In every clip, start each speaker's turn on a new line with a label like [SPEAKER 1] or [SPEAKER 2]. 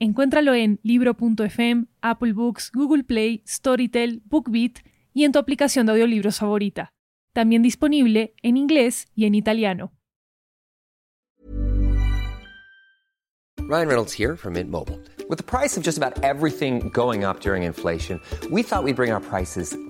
[SPEAKER 1] Encuéntralo en libro.fm, Apple Books, Google Play, Storytel, BookBeat y en tu aplicación de audiolibros favorita. También disponible en inglés y en italiano.
[SPEAKER 2] Ryan Reynolds here from Mint Mobile. With the price of just about everything going up during inflation, we thought we'd bring our prices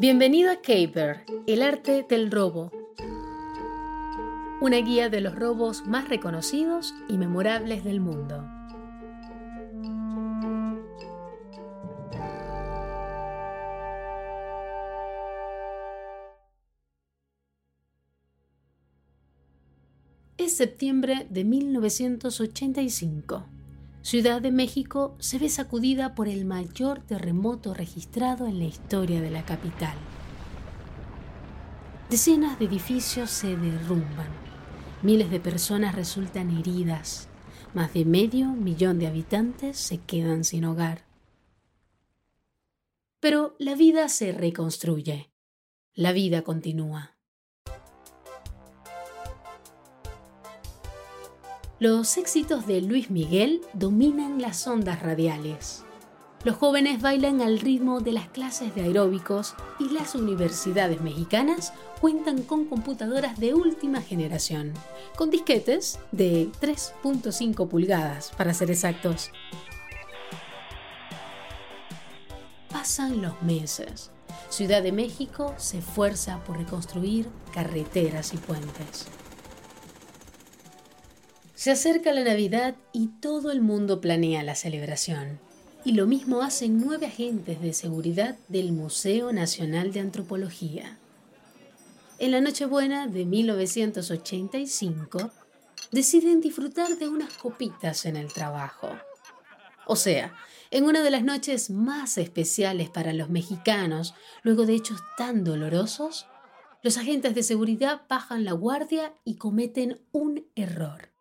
[SPEAKER 3] Bienvenido a Caper, el arte del robo. Una guía de los robos más reconocidos y memorables del mundo. Es septiembre de 1985. Ciudad de México se ve sacudida por el mayor terremoto registrado en la historia de la capital. Decenas de edificios se derrumban. Miles de personas resultan heridas. Más de medio millón de habitantes se quedan sin hogar. Pero la vida se reconstruye. La vida continúa. Los éxitos de Luis Miguel dominan las ondas radiales. Los jóvenes bailan al ritmo de las clases de aeróbicos y las universidades mexicanas cuentan con computadoras de última generación, con disquetes de 3.5 pulgadas, para ser exactos. Pasan los meses. Ciudad de México se esfuerza por reconstruir carreteras y puentes. Se acerca la Navidad y todo el mundo planea la celebración. Y lo mismo hacen nueve agentes de seguridad del Museo Nacional de Antropología. En la Nochebuena de 1985, deciden disfrutar de unas copitas en el trabajo. O sea, en una de las noches más especiales para los mexicanos, luego de hechos tan dolorosos, los agentes de seguridad bajan la guardia y cometen un error.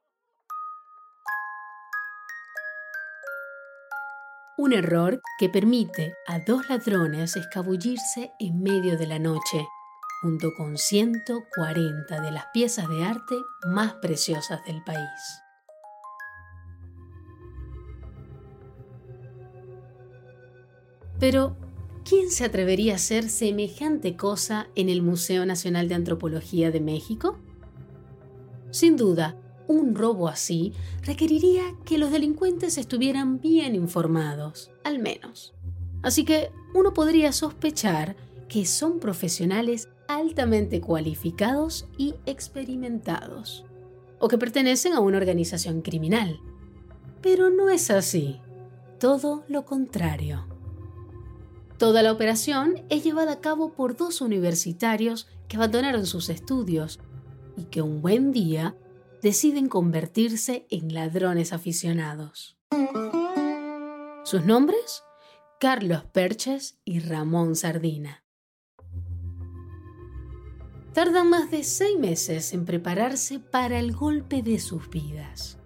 [SPEAKER 3] Un error que permite a dos ladrones escabullirse en medio de la noche, junto con 140 de las piezas de arte más preciosas del país. Pero, ¿quién se atrevería a hacer semejante cosa en el Museo Nacional de Antropología de México? Sin duda, un robo así requeriría que los delincuentes estuvieran bien informados, al menos. Así que uno podría sospechar que son profesionales altamente cualificados y experimentados, o que pertenecen a una organización criminal. Pero no es así, todo lo contrario. Toda la operación es llevada a cabo por dos universitarios que abandonaron sus estudios y que un buen día deciden convertirse en ladrones aficionados. ¿Sus nombres? Carlos Perches y Ramón Sardina. Tardan más de seis meses en prepararse para el golpe de sus vidas.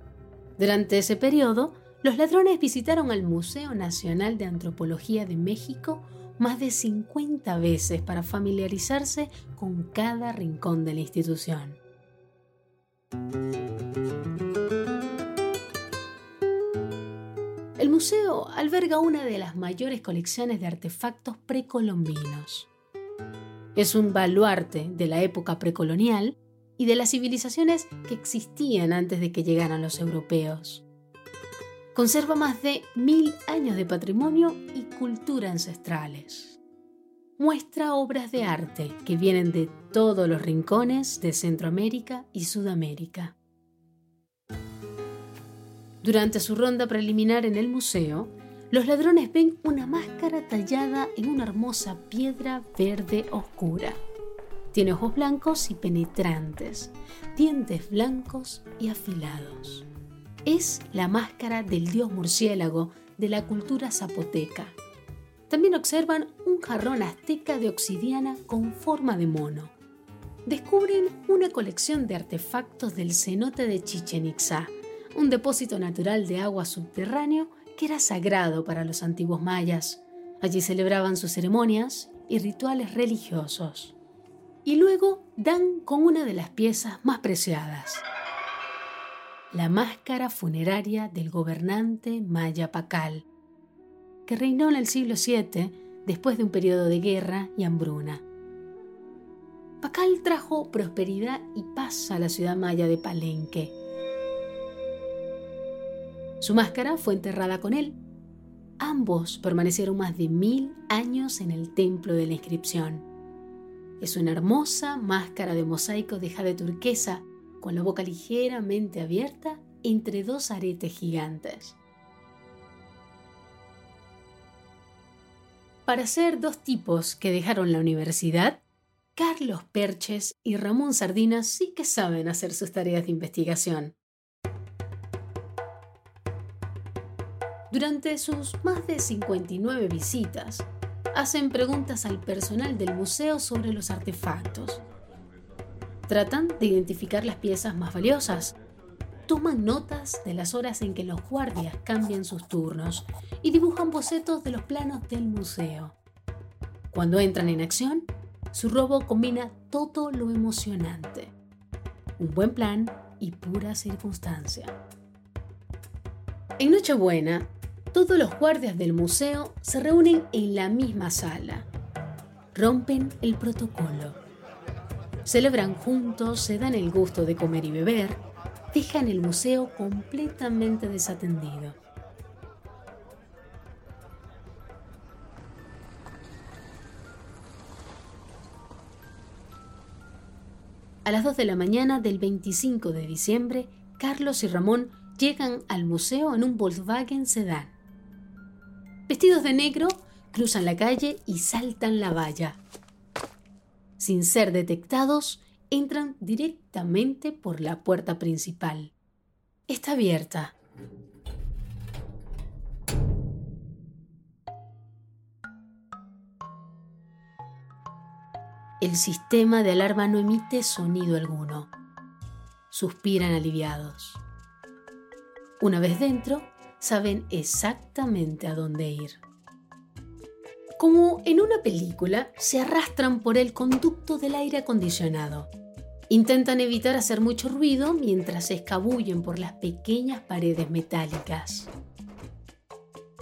[SPEAKER 3] Durante ese periodo, los ladrones visitaron al Museo Nacional de Antropología de México más de 50 veces para familiarizarse con cada rincón de la institución. El museo alberga una de las mayores colecciones de artefactos precolombinos. Es un baluarte de la época precolonial y de las civilizaciones que existían antes de que llegaran los europeos. Conserva más de mil años de patrimonio y cultura ancestrales. Muestra obras de arte que vienen de todos los rincones de Centroamérica y Sudamérica. Durante su ronda preliminar en el museo, los ladrones ven una máscara tallada en una hermosa piedra verde oscura. Tiene ojos blancos y penetrantes, dientes blancos y afilados. Es la máscara del dios murciélago de la cultura zapoteca. También observan un jarrón azteca de obsidiana con forma de mono. Descubren una colección de artefactos del cenote de Chichen Itza, un depósito natural de agua subterráneo que era sagrado para los antiguos mayas. Allí celebraban sus ceremonias y rituales religiosos. Y luego dan con una de las piezas más preciadas, la máscara funeraria del gobernante maya Pacal, que reinó en el siglo VII después de un periodo de guerra y hambruna. Pacal trajo prosperidad y paz a la ciudad maya de Palenque su máscara fue enterrada con él. Ambos permanecieron más de mil años en el templo de la inscripción. Es una hermosa máscara de mosaico de jade turquesa, con la boca ligeramente abierta entre dos aretes gigantes. Para ser dos tipos que dejaron la universidad, Carlos Perches y Ramón Sardinas sí que saben hacer sus tareas de investigación. Durante sus más de 59 visitas, hacen preguntas al personal del museo sobre los artefactos. Tratan de identificar las piezas más valiosas. Toman notas de las horas en que los guardias cambian sus turnos y dibujan bocetos de los planos del museo. Cuando entran en acción, su robo combina todo lo emocionante. Un buen plan y pura circunstancia. En Nochebuena, todos los guardias del museo se reúnen en la misma sala. Rompen el protocolo. Celebran juntos, se dan el gusto de comer y beber, dejan el museo completamente desatendido. A las 2 de la mañana del 25 de diciembre, Carlos y Ramón llegan al museo en un Volkswagen sedán. Vestidos de negro, cruzan la calle y saltan la valla. Sin ser detectados, entran directamente por la puerta principal. Está abierta. El sistema de alarma no emite sonido alguno. Suspiran aliviados. Una vez dentro, saben exactamente a dónde ir. Como en una película, se arrastran por el conducto del aire acondicionado. Intentan evitar hacer mucho ruido mientras se escabullen por las pequeñas paredes metálicas.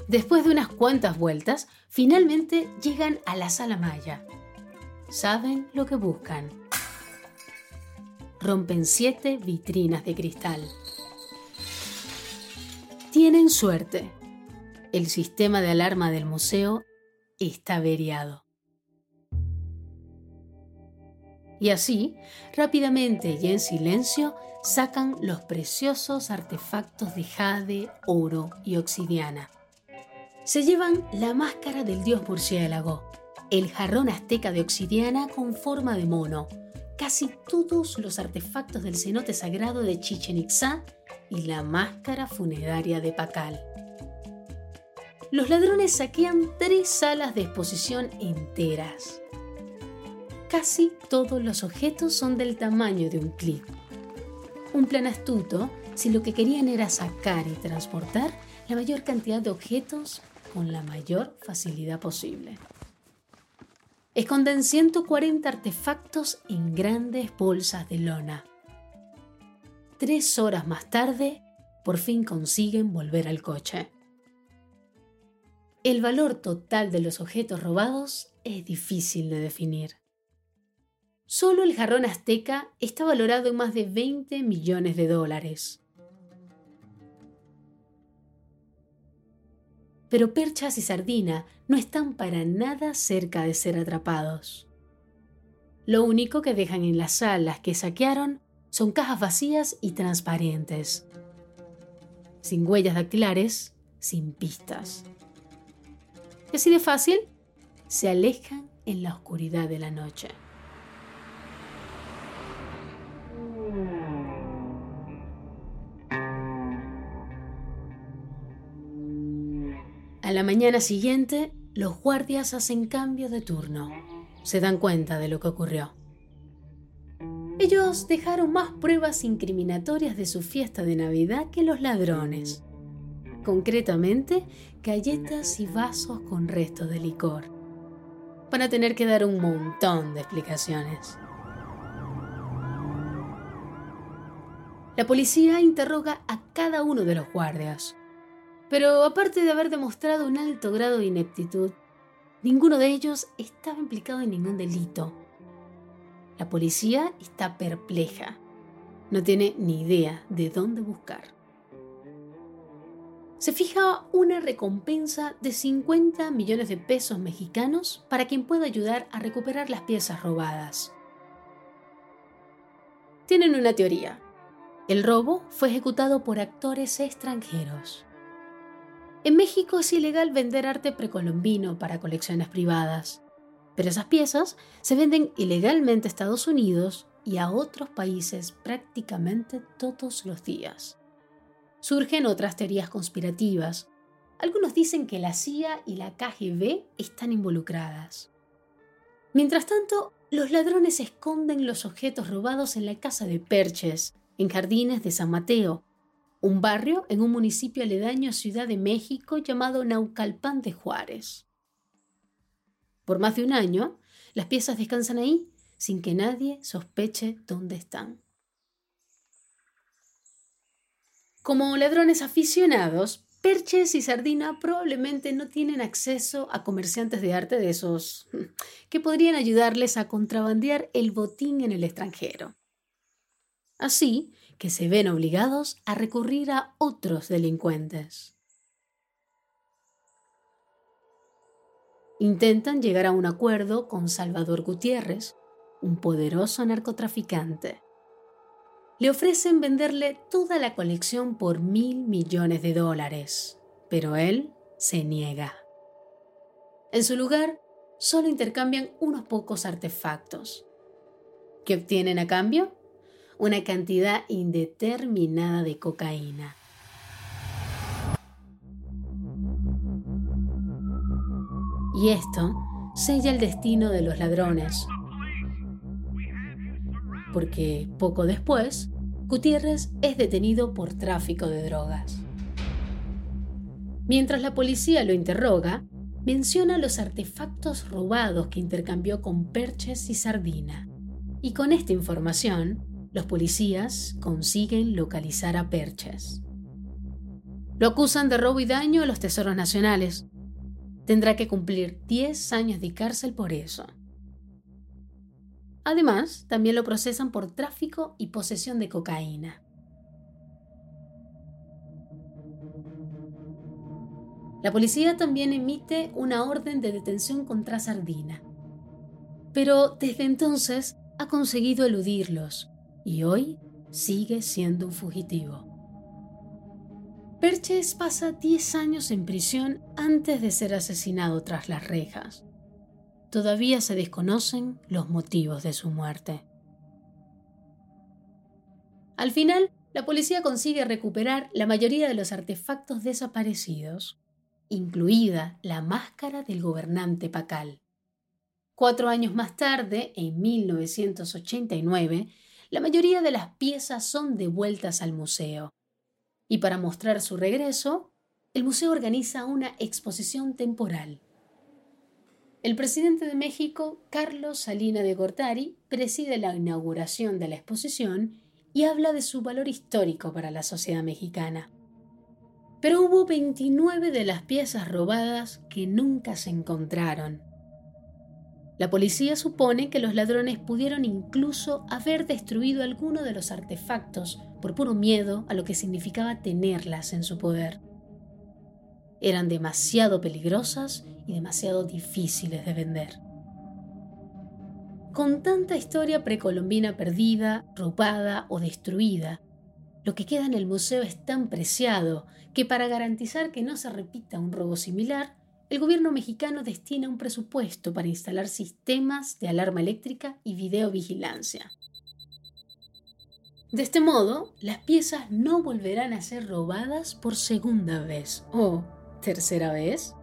[SPEAKER 3] Después de unas cuantas vueltas, finalmente llegan a la sala maya. Saben lo que buscan. Rompen siete vitrinas de cristal. Tienen suerte. El sistema de alarma del museo está averiado. Y así, rápidamente y en silencio, sacan los preciosos artefactos de jade, oro y obsidiana. Se llevan la máscara del dios murciélago, el jarrón azteca de obsidiana con forma de mono, casi todos los artefactos del cenote sagrado de Chichen Itza y la máscara funeraria de Pacal. Los ladrones saquean tres salas de exposición enteras. Casi todos los objetos son del tamaño de un clip. Un plan astuto si lo que querían era sacar y transportar la mayor cantidad de objetos con la mayor facilidad posible. Esconden 140 artefactos en grandes bolsas de lona. Tres horas más tarde, por fin consiguen volver al coche. El valor total de los objetos robados es difícil de definir. Solo el jarrón azteca está valorado en más de 20 millones de dólares. pero Perchas y Sardina no están para nada cerca de ser atrapados. Lo único que dejan en las salas que saquearon son cajas vacías y transparentes, sin huellas dactilares, sin pistas. Así de fácil, se alejan en la oscuridad de la noche. A la mañana siguiente, los guardias hacen cambio de turno. Se dan cuenta de lo que ocurrió. Ellos dejaron más pruebas incriminatorias de su fiesta de Navidad que los ladrones. Concretamente, galletas y vasos con restos de licor. Van a tener que dar un montón de explicaciones. La policía interroga a cada uno de los guardias. Pero aparte de haber demostrado un alto grado de ineptitud, ninguno de ellos estaba implicado en ningún delito. La policía está perpleja. No tiene ni idea de dónde buscar. Se fija una recompensa de 50 millones de pesos mexicanos para quien pueda ayudar a recuperar las piezas robadas. Tienen una teoría. El robo fue ejecutado por actores extranjeros. En México es ilegal vender arte precolombino para colecciones privadas, pero esas piezas se venden ilegalmente a Estados Unidos y a otros países prácticamente todos los días. Surgen otras teorías conspirativas. Algunos dicen que la CIA y la KGB están involucradas. Mientras tanto, los ladrones esconden los objetos robados en la casa de Perches, en Jardines de San Mateo, un barrio en un municipio aledaño a Ciudad de México llamado Naucalpan de Juárez. Por más de un año, las piezas descansan ahí sin que nadie sospeche dónde están. Como ladrones aficionados, Perches y Sardina probablemente no tienen acceso a comerciantes de arte de esos que podrían ayudarles a contrabandear el botín en el extranjero. Así que se ven obligados a recurrir a otros delincuentes. Intentan llegar a un acuerdo con Salvador Gutiérrez, un poderoso narcotraficante. Le ofrecen venderle toda la colección por mil millones de dólares, pero él se niega. En su lugar, solo intercambian unos pocos artefactos. ¿Qué obtienen a cambio? una cantidad indeterminada de cocaína. Y esto sella el destino de los ladrones, porque poco después, Gutiérrez es detenido por tráfico de drogas. Mientras la policía lo interroga, menciona los artefactos robados que intercambió con Perches y Sardina. Y con esta información, los policías consiguen localizar a Perches. Lo acusan de robo y daño a los tesoros nacionales. Tendrá que cumplir 10 años de cárcel por eso. Además, también lo procesan por tráfico y posesión de cocaína. La policía también emite una orden de detención contra Sardina. Pero desde entonces ha conseguido eludirlos y hoy sigue siendo un fugitivo. Perches pasa 10 años en prisión antes de ser asesinado tras las rejas. Todavía se desconocen los motivos de su muerte. Al final, la policía consigue recuperar la mayoría de los artefactos desaparecidos, incluida la máscara del gobernante Pacal. Cuatro años más tarde, en 1989, la mayoría de las piezas son devueltas al museo. Y para mostrar su regreso, el museo organiza una exposición temporal. El presidente de México, Carlos Salina de Gortari, preside la inauguración de la exposición y habla de su valor histórico para la sociedad mexicana. Pero hubo 29 de las piezas robadas que nunca se encontraron la policía supone que los ladrones pudieron incluso haber destruido alguno de los artefactos por puro miedo a lo que significaba tenerlas en su poder. Eran demasiado peligrosas y demasiado difíciles de vender. Con tanta historia precolombina perdida, robada o destruida, lo que queda en el museo es tan preciado que para garantizar que no se repita un robo similar, el gobierno mexicano destina un presupuesto para instalar sistemas de alarma eléctrica y videovigilancia. De este modo, las piezas no volverán a ser robadas por segunda vez o tercera vez.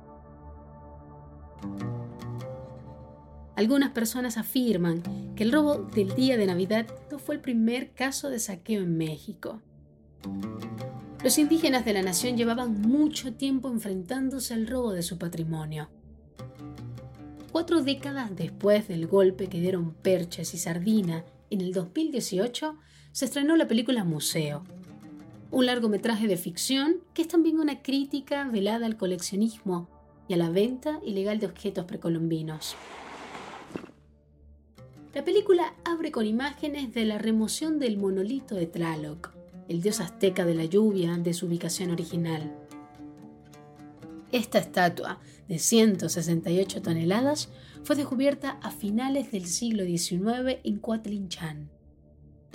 [SPEAKER 3] Algunas personas afirman que el robo del día de Navidad no fue el primer caso de saqueo en México. Los indígenas de la nación llevaban mucho tiempo enfrentándose al robo de su patrimonio. Cuatro décadas después del golpe que dieron Perches y Sardina, en el 2018 se estrenó la película Museo, un largometraje de ficción que es también una crítica velada al coleccionismo y a la venta ilegal de objetos precolombinos. La película abre con imágenes de la remoción del monolito de Tlaloc, el dios azteca de la lluvia de su ubicación original. Esta estatua, de 168 toneladas, fue descubierta a finales del siglo XIX en Coatlinchan.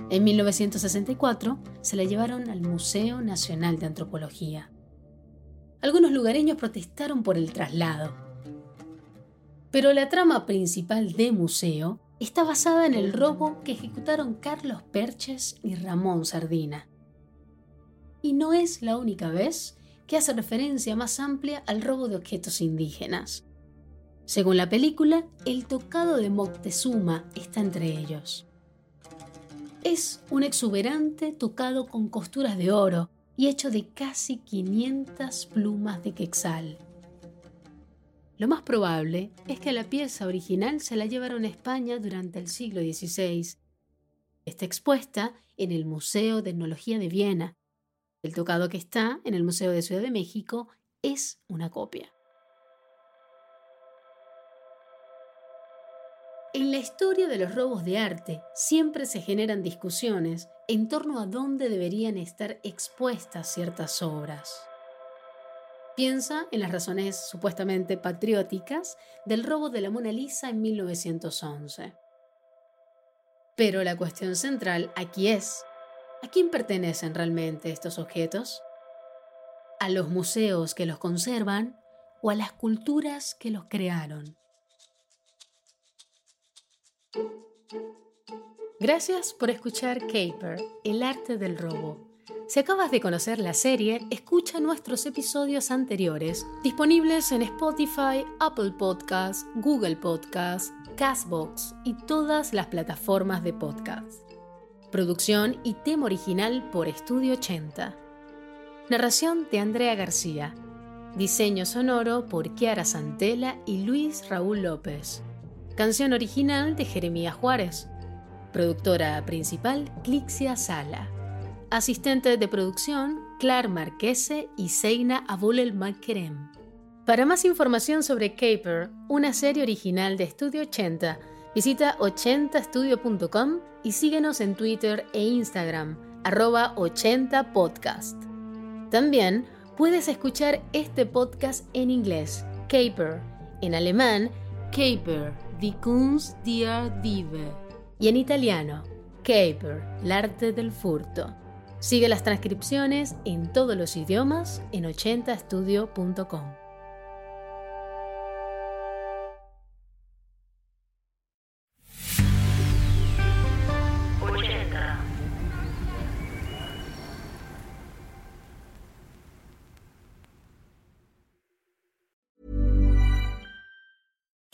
[SPEAKER 3] En 1964 se la llevaron al Museo Nacional de Antropología. Algunos lugareños protestaron por el traslado. Pero la trama principal de museo está basada en el robo que ejecutaron Carlos Perches y Ramón Sardina. Y no es la única vez que hace referencia más amplia al robo de objetos indígenas. Según la película, el tocado de Moctezuma está entre ellos. Es un exuberante tocado con costuras de oro y hecho de casi 500 plumas de quetzal. Lo más probable es que la pieza original se la llevaron a España durante el siglo XVI. Está expuesta en el Museo de Etnología de Viena. El tocado que está en el Museo de Ciudad de México es una copia. En la historia de los robos de arte siempre se generan discusiones en torno a dónde deberían estar expuestas ciertas obras. Piensa en las razones supuestamente patrióticas del robo de la Mona Lisa en 1911. Pero la cuestión central aquí es, ¿a quién pertenecen realmente estos objetos? ¿A los museos que los conservan o a las culturas que los crearon? Gracias por escuchar Caper, el arte del robo. Si acabas de conocer la serie, escucha nuestros episodios anteriores, disponibles en Spotify, Apple Podcasts, Google Podcasts, Castbox y todas las plataformas de podcast. Producción y tema original por Estudio 80. Narración de Andrea García. Diseño sonoro por Kiara Santela y Luis Raúl López. Canción original de Jeremías Juárez. Productora principal, Clixia Sala. Asistente de producción, Clar Marquese y Seina Abulel Makerem. Para más información sobre Caper, una serie original de Estudio 80, visita 80studio.com y síguenos en Twitter e Instagram, arroba 80podcast. También puedes escuchar este podcast en inglés, Caper, en alemán, Caper, die Kunst der Diebe, y en italiano, Caper, el arte del furto. Sigue las transcripciones en todos los idiomas en 80estudio.com.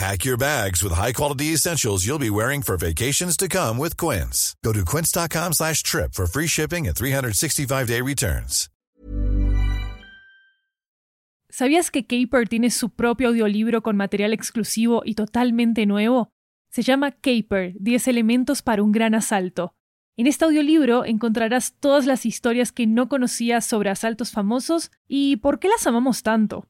[SPEAKER 4] Pack your bags with high-quality essentials you'll be wearing for vacations to come with Quince. Go to quince.com slash trip for free shipping and 365-day returns.
[SPEAKER 1] ¿Sabías que Caper tiene su propio audiolibro con material exclusivo y totalmente nuevo? Se llama Caper, 10 elementos para un gran asalto. En este audiolibro encontrarás todas las historias que no conocías sobre asaltos famosos y por qué las amamos tanto.